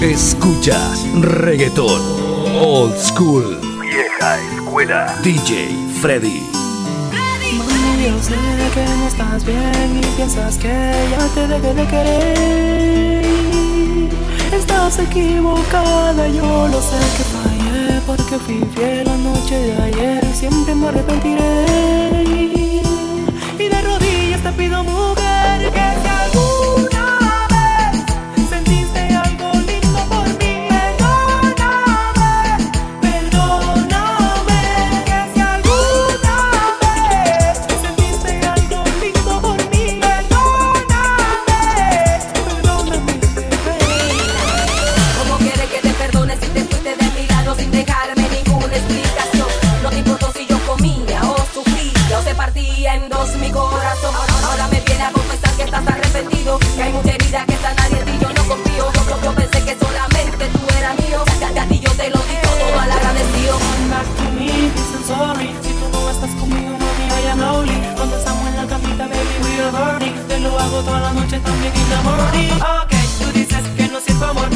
Escuchas reggaeton old school. Vieja escuela. DJ Freddy. Mami, yo sé que no estás bien y piensas que ya te dejé de querer. Estás equivocada, yo lo sé que fallé porque fui fiel la noche de ayer y siempre me arrepentiré. Morning Ok, tú dices que no siento amor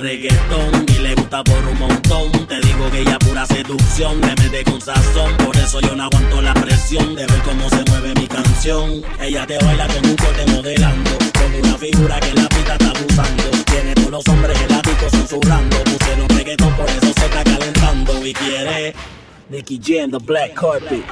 baila y le gusta por un montón. Te digo que ella pura seducción, me mete con sazón. Por eso yo no aguanto la presión de ver cómo se mueve mi canción. Ella te baila con un corte modelando, con una figura que la pita está abusando. Tiene todos los hombres eláticos susurrando. Pusieron reggaetón, por eso se está calentando. Y quiere Nicky Jam, the black carpet.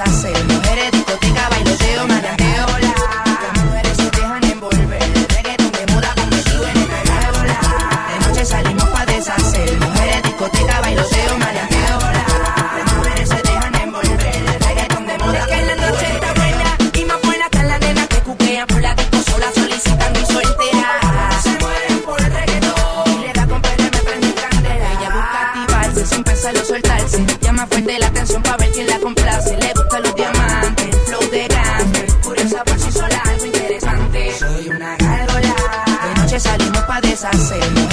Deshacer. Mujeres, discoteca, bailoteo, maleanteo, la. Las mujeres se dejan envolver. Reggaeton de moda convertido en gárgola. De noche salimos pa' deshacer. Mujeres, discoteca, bailoteo, maleanteo, la. Las mujeres se dejan envolver. Reggaeton de moda que la noche está buena. Y más buena que la nena que cuquean por la disco sola solicitando y soltera. Se mueren por el reggaetón. Y le da con perder, me prende candela. Ella busca activarse sin pensarlo soltarse. Salimos pa' deshacer. Mujeres,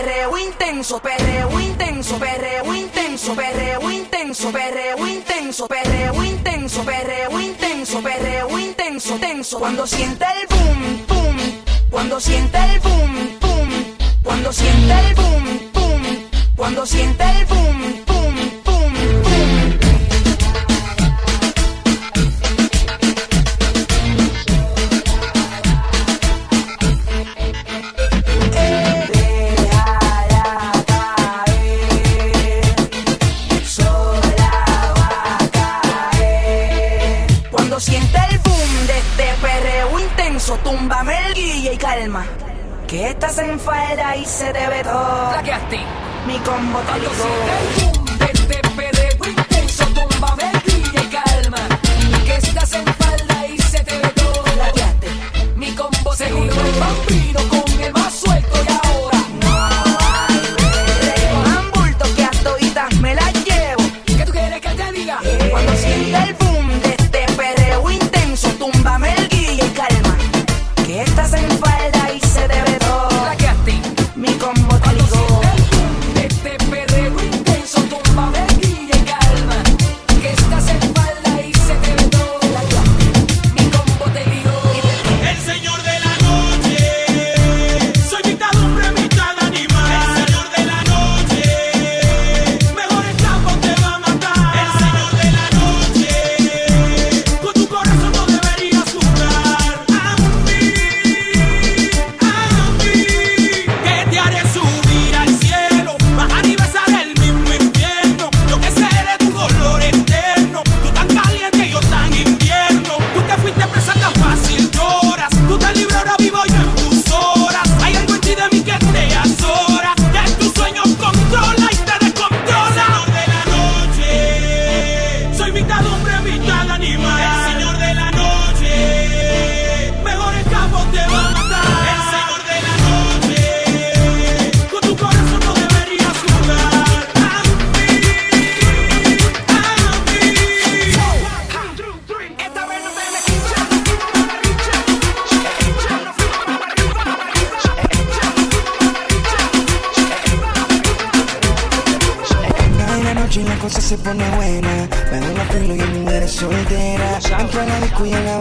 perreo intenso, perreo intenso, perreo intenso, perreo intenso, perreo intenso, perreo intenso, perreo intenso, perreo intenso, tenso. Cuando siente el boom, boom, cuando siente el boom, boom, cuando siente el boom, boom, cuando siente el boom. calma. Que estás en falda y se te ve todo. Flaqueaste. Mi combo te ligó. Vete, pede, intenso, bomba, y calma. Que estás en falda y se te ve todo. Flaqueaste. Mi combo se ligó. Vampiro Cuídala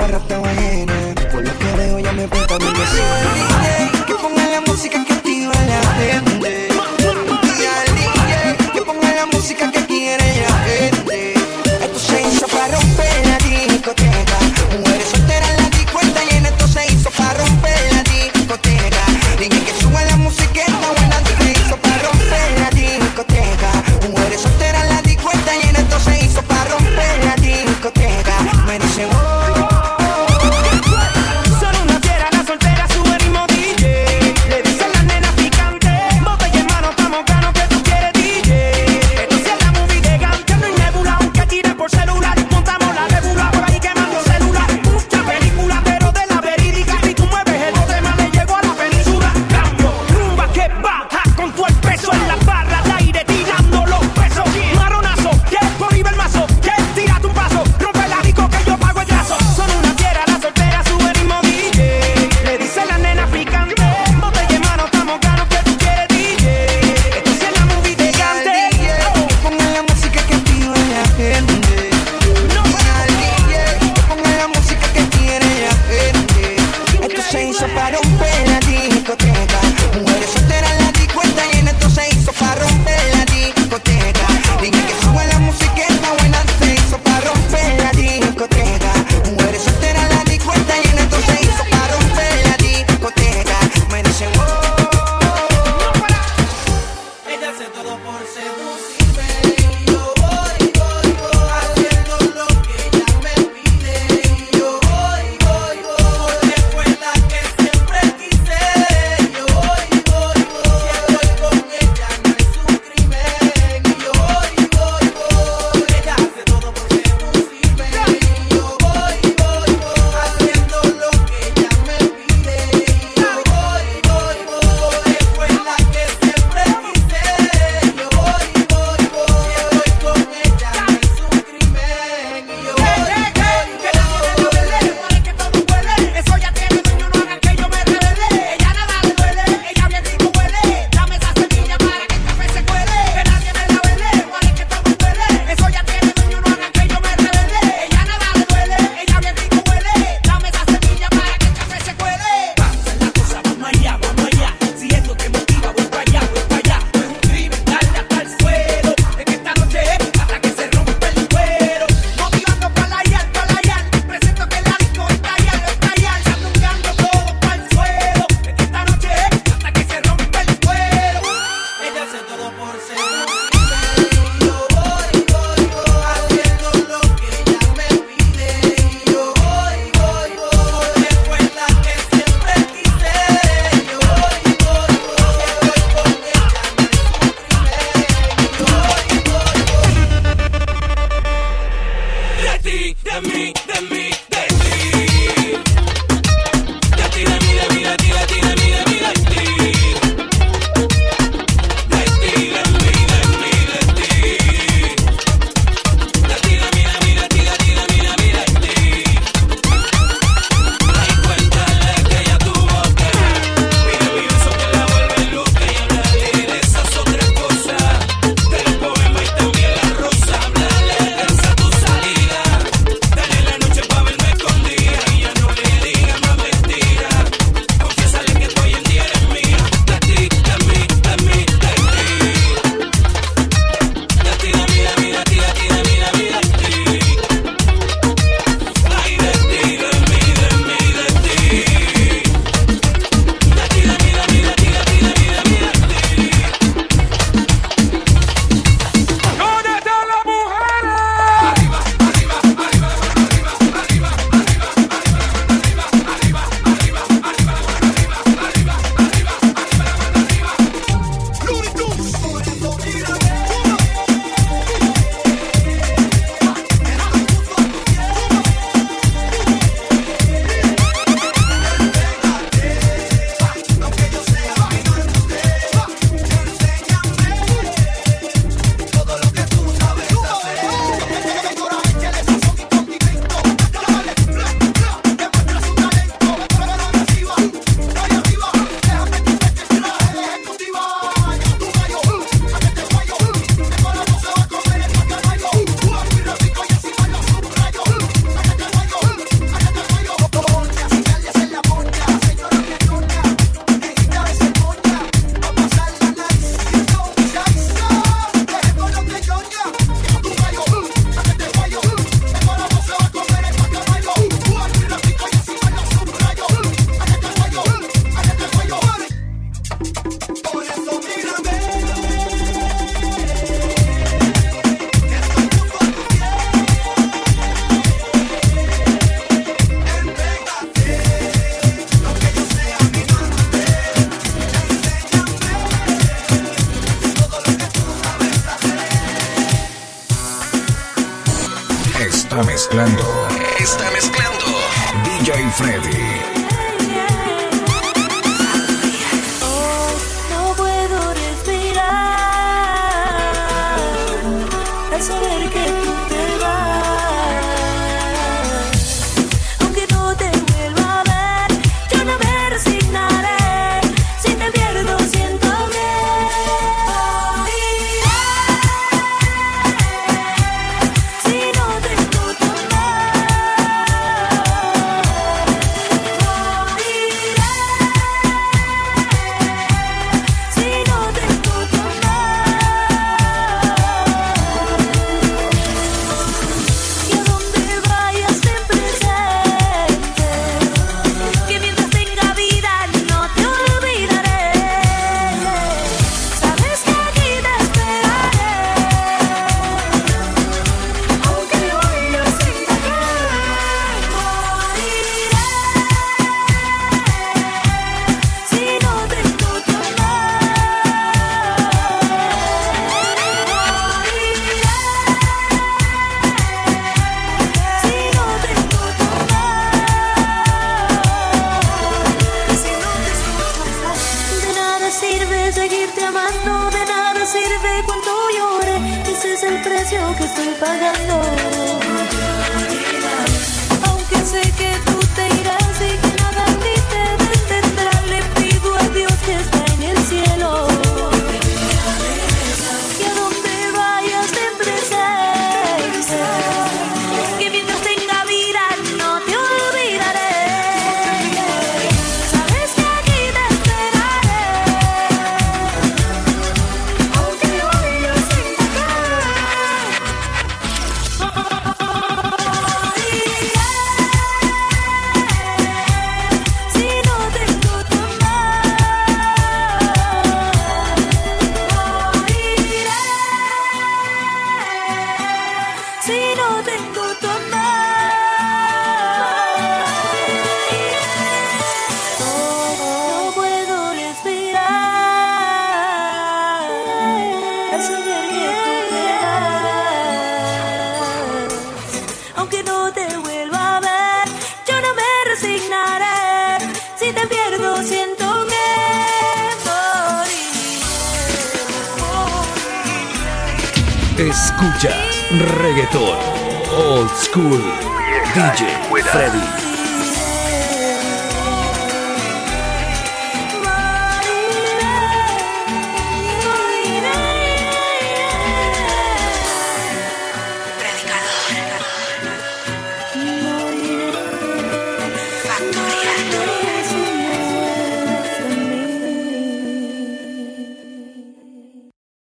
Está mezclando. DJ Freddy. es el precio que estoy pagando. Aunque sé que Escuchas reggaetón old school. DJ Freddy.